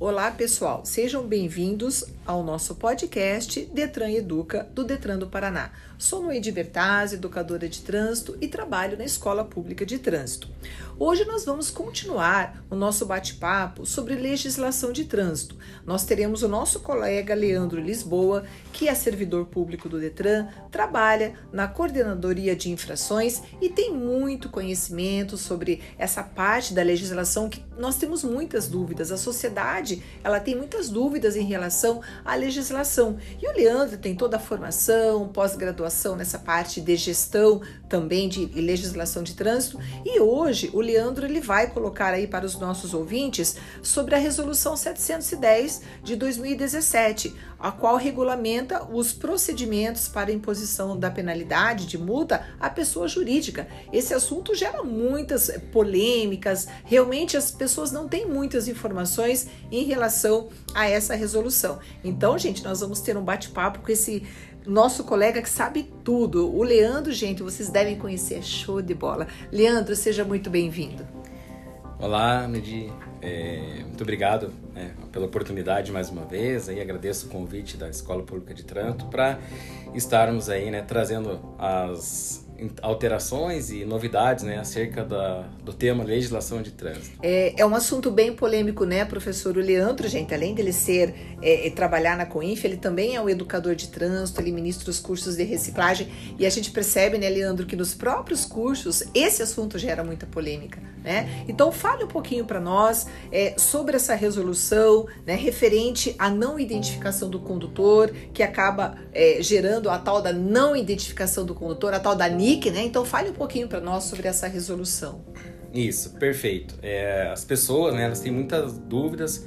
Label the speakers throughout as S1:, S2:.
S1: Olá, pessoal. Sejam bem-vindos ao nosso podcast Detran Educa do Detran do Paraná. Sou Noedi Bertaz, educadora de trânsito e trabalho na Escola Pública de Trânsito. Hoje nós vamos continuar o nosso bate-papo sobre legislação de trânsito. Nós teremos o nosso colega Leandro Lisboa, que é servidor público do Detran, trabalha na coordenadoria de infrações e tem muito conhecimento sobre essa parte da legislação que nós temos muitas dúvidas. A sociedade, ela tem muitas dúvidas em relação à legislação. E o Leandro tem toda a formação, pós-graduação nessa parte de gestão também de legislação de trânsito, e hoje o Leandro ele vai colocar aí para os nossos ouvintes sobre a resolução 710 de 2017, a qual regulamenta os procedimentos para imposição da penalidade de multa à pessoa jurídica. Esse assunto gera muitas polêmicas, realmente as pessoas não têm muitas informações em relação a essa resolução. Então, gente, nós vamos ter um bate-papo com esse nosso colega que sabe tudo. O Leandro, gente, vocês devem conhecer, é show de bola. Leandro, seja muito bem-vindo.
S2: Olá, Medi. É, muito obrigado né, pela oportunidade mais uma vez. Aí agradeço o convite da Escola Pública de Trânsito para estarmos aí, né, trazendo as alterações e novidades né, acerca da, do tema legislação de trânsito.
S1: É, é um assunto bem polêmico, né, professor? O Leandro, gente, além dele ser é, trabalhar na COINF, ele também é um educador de trânsito, ele ministra os cursos de reciclagem e a gente percebe, né, Leandro, que nos próprios cursos esse assunto gera muita polêmica, né? Então fale um pouquinho para nós é, sobre essa resolução, né, referente à não identificação do condutor, que acaba é, gerando a tal da não identificação do condutor, a tal da NIC, né? Então fale um pouquinho para nós sobre essa resolução.
S2: Isso, perfeito. É, as pessoas, né, elas têm muitas dúvidas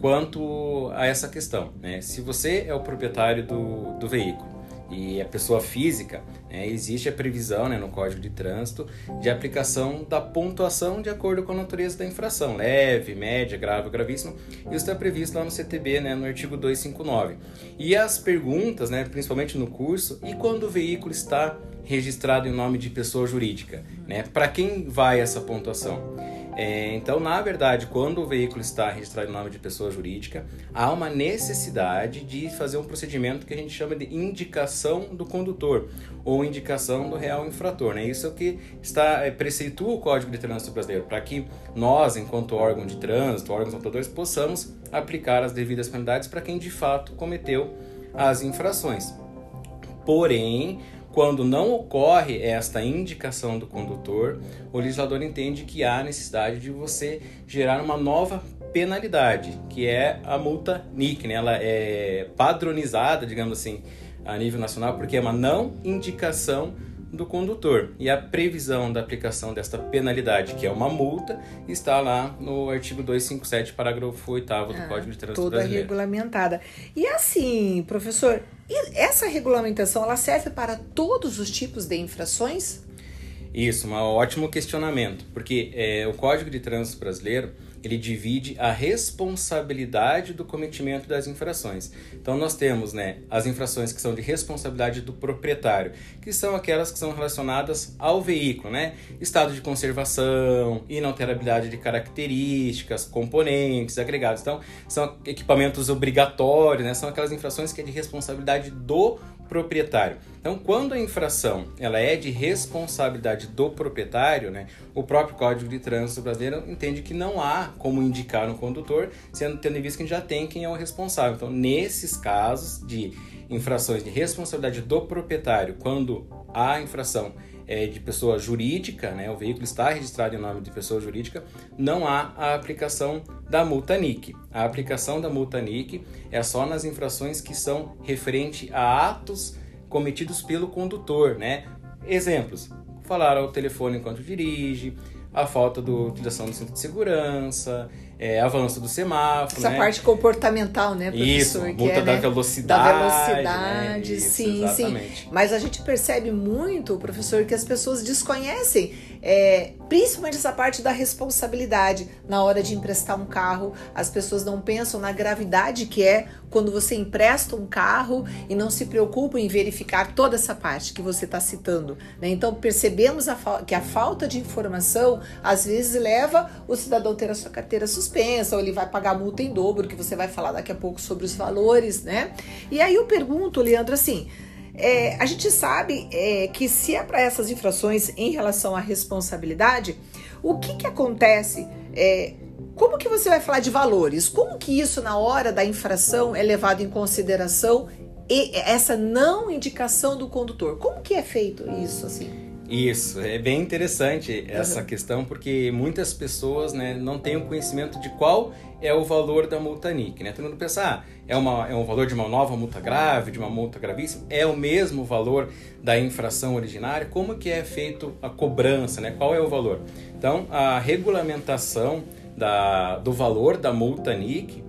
S2: quanto a essa questão. Né? Se você é o proprietário do, do veículo e a pessoa física, né, existe a previsão né, no Código de Trânsito de aplicação da pontuação de acordo com a natureza da infração, leve, média, grave ou gravíssima. Isso está previsto lá no CTB, né, no artigo 259. E as perguntas, né, principalmente no curso, e quando o veículo está registrado em nome de pessoa jurídica. Né? Para quem vai essa pontuação? É, então, na verdade, quando o veículo está registrado em nome de pessoa jurídica, há uma necessidade de fazer um procedimento que a gente chama de indicação do condutor ou indicação do real infrator. Né? Isso é o que está é, preceitua o Código de Trânsito Brasileiro, para que nós, enquanto órgão de trânsito, órgãos autodores, possamos aplicar as devidas penalidades para quem de fato cometeu as infrações. Porém, quando não ocorre esta indicação do condutor, o legislador entende que há necessidade de você gerar uma nova penalidade, que é a multa NIC. Né? Ela é padronizada, digamos assim, a nível nacional, porque é uma não indicação do condutor. E a previsão da aplicação desta penalidade, que é uma multa, está lá no artigo 257, parágrafo 8 do ah, Código de Trânsito
S1: toda
S2: Brasileiro.
S1: regulamentada. E assim, professor, essa regulamentação ela serve para todos os tipos de infrações?
S2: Isso, um ótimo questionamento, porque é, o Código de Trânsito Brasileiro ele divide a responsabilidade do cometimento das infrações. Então nós temos, né, as infrações que são de responsabilidade do proprietário, que são aquelas que são relacionadas ao veículo, né? Estado de conservação, inalterabilidade de características, componentes, agregados. Então são equipamentos obrigatórios, né? São aquelas infrações que é de responsabilidade do proprietário. Então, quando a infração ela é de responsabilidade do proprietário, né, o próprio Código de Trânsito brasileiro entende que não há como indicar no condutor, sendo tendo em vista que já tem quem é o responsável. Então, nesses casos de infrações de responsabilidade do proprietário, quando a infração é de pessoa jurídica, né, o veículo está registrado em nome de pessoa jurídica, não há a aplicação da multa NIC. A aplicação da multa NIC é só nas infrações que são referente a atos cometidos pelo condutor, né? Exemplos: falar ao telefone enquanto dirige, a falta da utilização do cinto de segurança, é, avanço do semáforo.
S1: Essa
S2: né?
S1: parte comportamental, né, professor?
S2: Isso, multa é, da
S1: né?
S2: velocidade.
S1: Da velocidade,
S2: né? Isso,
S1: sim,
S2: exatamente.
S1: sim. Mas a gente percebe muito, professor, que as pessoas desconhecem, é, principalmente essa parte da responsabilidade na hora de emprestar um carro. As pessoas não pensam na gravidade que é quando você empresta um carro e não se preocupa em verificar toda essa parte que você está citando. Né? Então percebemos a que a falta de informação às vezes leva o cidadão a ter a sua carteira suspensa ou ele vai pagar multa em dobro, que você vai falar daqui a pouco sobre os valores, né? E aí eu pergunto, Leandro, assim, é, a gente sabe é, que se é para essas infrações em relação à responsabilidade, o que, que acontece? É, como que você vai falar de valores? Como que isso na hora da infração é levado em consideração e essa não indicação do condutor? Como que é feito isso assim?
S2: Isso, é bem interessante essa uhum. questão, porque muitas pessoas né, não têm o conhecimento de qual é o valor da multa NIC. Né? Todo mundo pensa, ah, é, uma, é um valor de uma nova multa grave, de uma multa gravíssima, é o mesmo valor da infração originária, como que é feito a cobrança, né? qual é o valor? Então, a regulamentação da, do valor da multa NIC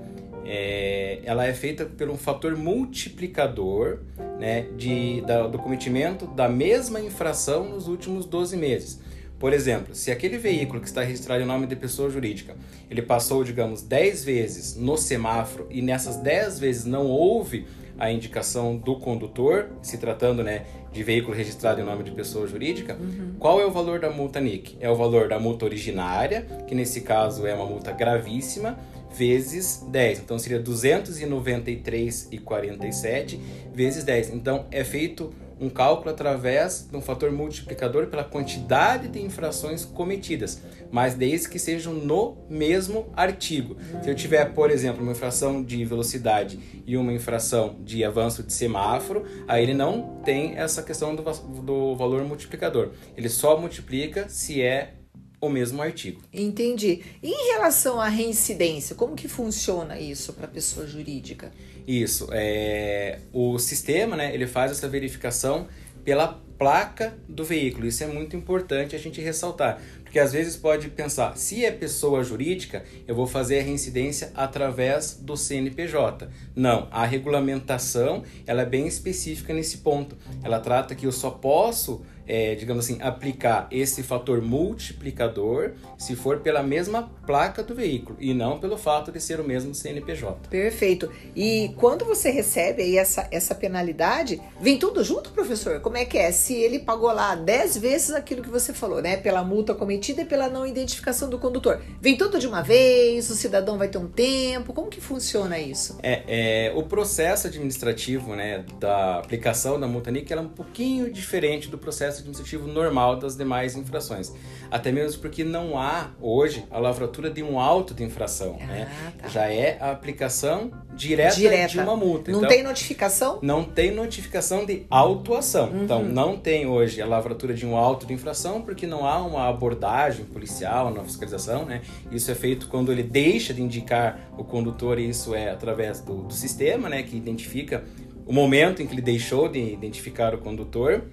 S2: é, ela é feita por um fator multiplicador né, de, da, do cometimento da mesma infração nos últimos 12 meses. Por exemplo, se aquele veículo que está registrado em nome de pessoa jurídica, ele passou, digamos, 10 vezes no semáforo e nessas 10 vezes não houve a indicação do condutor, se tratando né, de veículo registrado em nome de pessoa jurídica, uhum. qual é o valor da multa NIC? É o valor da multa originária, que nesse caso é uma multa gravíssima, vezes 10. Então seria 293,47 vezes 10. Então é feito um cálculo através de um fator multiplicador pela quantidade de infrações cometidas, mas desde que sejam no mesmo artigo. Se eu tiver, por exemplo, uma infração de velocidade e uma infração de avanço de semáforo, aí ele não tem essa questão do, do valor multiplicador. Ele só multiplica se é o mesmo artigo.
S1: Entendi. E em relação à reincidência, como que funciona isso para a pessoa jurídica?
S2: Isso, é, o sistema, né, ele faz essa verificação pela placa do veículo. Isso é muito importante a gente ressaltar, porque às vezes pode pensar, se é pessoa jurídica, eu vou fazer a reincidência através do CNPJ. Não, a regulamentação, ela é bem específica nesse ponto. Ela trata que eu só posso é, digamos assim, aplicar esse fator multiplicador se for pela mesma placa do veículo e não pelo fato de ser o mesmo CNPJ.
S1: Perfeito. E quando você recebe aí essa, essa penalidade, vem tudo junto, professor? Como é que é? Se ele pagou lá 10 vezes aquilo que você falou, né? Pela multa cometida e pela não identificação do condutor. Vem tudo de uma vez? O cidadão vai ter um tempo? Como que funciona isso?
S2: É, é o processo administrativo, né, da aplicação da multa NIC é um pouquinho diferente do processo processo administrativo normal das demais infrações. Até mesmo porque não há hoje a lavratura de um auto de infração. Ah, né? Tá. Já é a aplicação direta, direta. de uma multa.
S1: Não então, tem notificação?
S2: Não tem notificação de autuação. Uhum. Então não tem hoje a lavratura de um auto de infração porque não há uma abordagem policial na fiscalização. Né? Isso é feito quando ele deixa de indicar o condutor e isso é através do, do sistema né, que identifica o momento em que ele deixou de identificar o condutor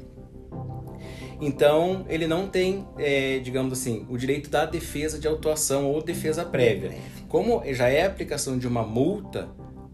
S2: então, ele não tem, é, digamos assim, o direito da defesa de autuação ou defesa prévia. Como já é a aplicação de uma multa,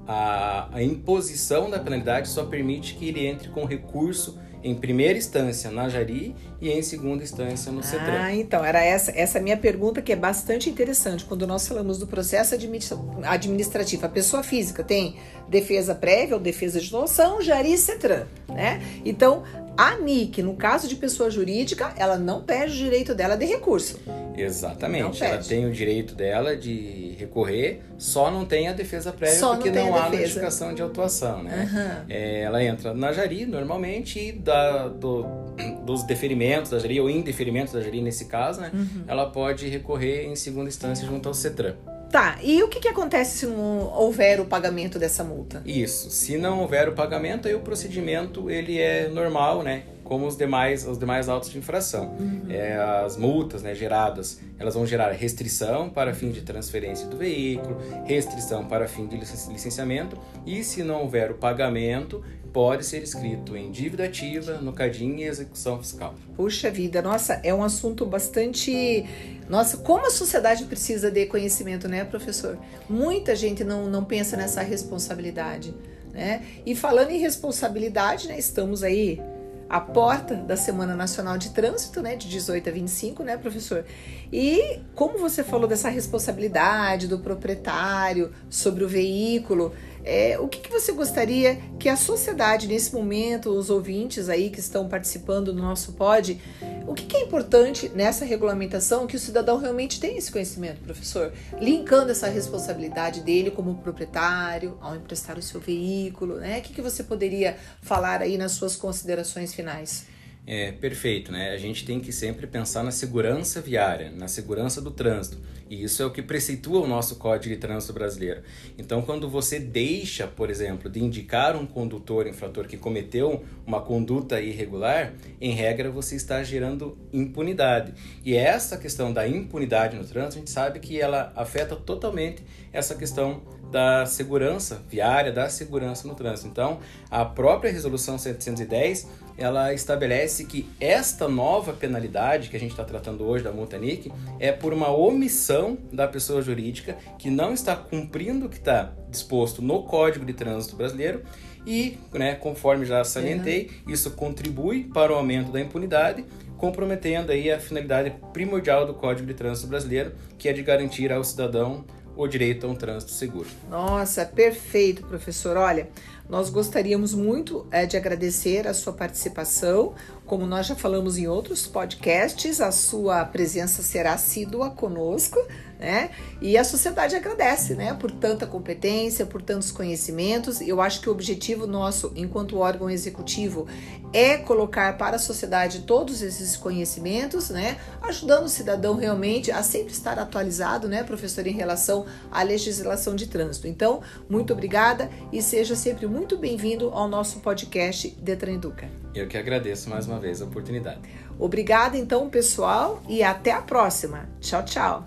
S2: a, a imposição da penalidade só permite que ele entre com recurso em primeira instância na Jari e em segunda instância no CETRAN.
S1: Ah, então, era essa essa minha pergunta que é bastante interessante. Quando nós falamos do processo administrativo, a pessoa física tem defesa prévia ou defesa de noção, Jari e CETRAN, né? Então, a NIC, no caso de pessoa jurídica, ela não perde o direito dela de recurso.
S2: Exatamente. Ela tem o direito dela de recorrer, só não tem a defesa prévia só porque não, não há notificação de autuação. Né? Uhum. É, ela entra na Jari normalmente e da, do, dos deferimentos da Jari, ou indeferimento da Jari nesse caso, né? Uhum. ela pode recorrer em segunda instância junto ao CETRAN.
S1: Tá, e o que, que acontece se não houver o pagamento dessa multa?
S2: Isso, se não houver o pagamento, aí o procedimento ele é normal, né? Como os demais, os demais autos de infração. Uhum. É, as multas né, geradas, elas vão gerar restrição para fim de transferência do veículo, restrição para fim de licenciamento, e se não houver o pagamento, pode ser escrito em dívida ativa, no CADIM e execução fiscal.
S1: Puxa vida, nossa, é um assunto bastante. Nossa, como a sociedade precisa de conhecimento, né, professor? Muita gente não, não pensa nessa responsabilidade, né? E falando em responsabilidade, né, estamos aí à porta da Semana Nacional de Trânsito, né, de 18 a 25, né, professor? E como você falou dessa responsabilidade do proprietário sobre o veículo, é, o que, que, você gostaria que a sociedade, nesse momento, os ouvintes aí que estão participando do nosso pod, o que, que é importante nessa regulamentação que o cidadão realmente tenha esse conhecimento, professor? Linkando essa responsabilidade dele como proprietário, ao emprestar o seu veículo, né? O que, que você poderia falar aí nas suas considerações finais?
S2: É, perfeito, né? A gente tem que sempre pensar na segurança viária, na segurança do trânsito. E isso é o que preceitua o nosso Código de Trânsito brasileiro. Então, quando você deixa, por exemplo, de indicar um condutor infrator que cometeu uma conduta irregular, em regra você está gerando impunidade. E essa questão da impunidade no trânsito, a gente sabe que ela afeta totalmente essa questão da segurança viária, da segurança no trânsito. Então, a própria resolução 710 ela estabelece que esta nova penalidade que a gente está tratando hoje da multa NIC é por uma omissão da pessoa jurídica que não está cumprindo o que está disposto no Código de Trânsito Brasileiro e, né, conforme já salientei, uhum. isso contribui para o aumento da impunidade, comprometendo aí a finalidade primordial do Código de Trânsito Brasileiro, que é de garantir ao cidadão o direito a um trânsito seguro.
S1: Nossa, perfeito, professor. Olha, nós gostaríamos muito é, de agradecer a sua participação. Como nós já falamos em outros podcasts, a sua presença será assídua conosco né? E a sociedade agradece, né, por tanta competência, por tantos conhecimentos. Eu acho que o objetivo nosso, enquanto órgão executivo, é colocar para a sociedade todos esses conhecimentos, né, ajudando o cidadão realmente a sempre estar atualizado, né, professor, em relação à legislação de trânsito. Então, muito obrigada e seja sempre muito bem-vindo ao nosso podcast Detran Educa.
S2: Eu que agradeço mais uma vez a oportunidade.
S1: Obrigada, então, pessoal, e até a próxima. Tchau, tchau.